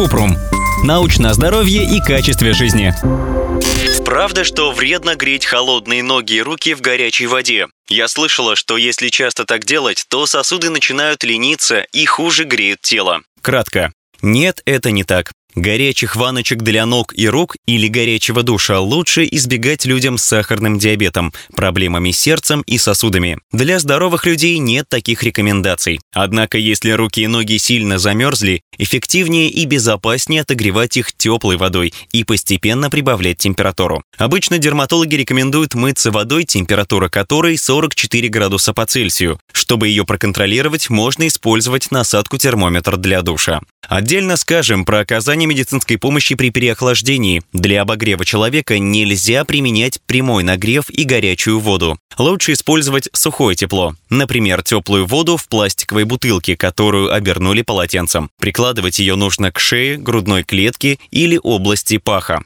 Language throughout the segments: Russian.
Купрум. Научное здоровье и качестве жизни. Правда, что вредно греть холодные ноги и руки в горячей воде? Я слышала, что если часто так делать, то сосуды начинают лениться и хуже греют тело. Кратко. Нет, это не так. Горячих ваночек для ног и рук или горячего душа лучше избегать людям с сахарным диабетом, проблемами с сердцем и сосудами. Для здоровых людей нет таких рекомендаций. Однако, если руки и ноги сильно замерзли, эффективнее и безопаснее отогревать их теплой водой и постепенно прибавлять температуру. Обычно дерматологи рекомендуют мыться водой, температура которой 44 градуса по Цельсию. Чтобы ее проконтролировать, можно использовать насадку термометр для душа. Отдельно скажем про оказание медицинской помощи при переохлаждении. Для обогрева человека нельзя применять прямой нагрев и горячую воду. Лучше использовать сухое тепло. Например, теплую воду в пластиковой бутылке, которую обернули полотенцем. Прикладывать ее нужно к шее, грудной клетке или области паха.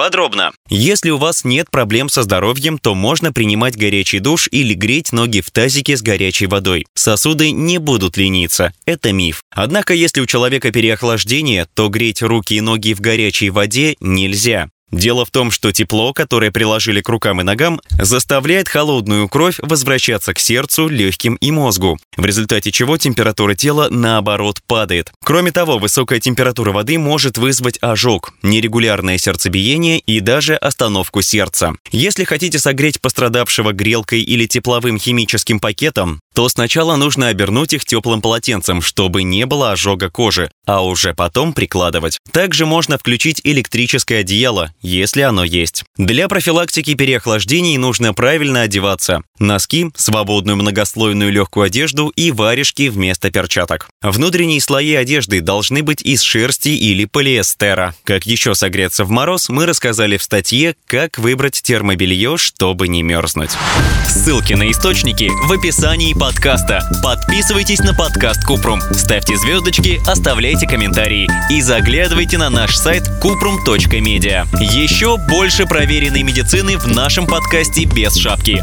Подробно. Если у вас нет проблем со здоровьем, то можно принимать горячий душ или греть ноги в тазике с горячей водой. Сосуды не будут лениться. Это миф. Однако, если у человека переохлаждение, то греть руки и ноги в горячей воде нельзя. Дело в том, что тепло, которое приложили к рукам и ногам, заставляет холодную кровь возвращаться к сердцу, легким и мозгу, в результате чего температура тела наоборот падает. Кроме того, высокая температура воды может вызвать ожог, нерегулярное сердцебиение и даже остановку сердца. Если хотите согреть пострадавшего грелкой или тепловым химическим пакетом, то сначала нужно обернуть их теплым полотенцем, чтобы не было ожога кожи, а уже потом прикладывать. Также можно включить электрическое одеяло, если оно есть. Для профилактики переохлаждений нужно правильно одеваться. Носки, свободную многослойную легкую одежду и варежки вместо перчаток. Внутренние слои одежды должны быть из шерсти или полиэстера. Как еще согреться в мороз, мы рассказали в статье «Как выбрать термобелье, чтобы не мерзнуть». Ссылки на источники в описании подкаста. Подписывайтесь на подкаст Купрум, ставьте звездочки, оставляйте комментарии и заглядывайте на наш сайт kuprum.media. Еще больше проверенной медицины в нашем подкасте без шапки.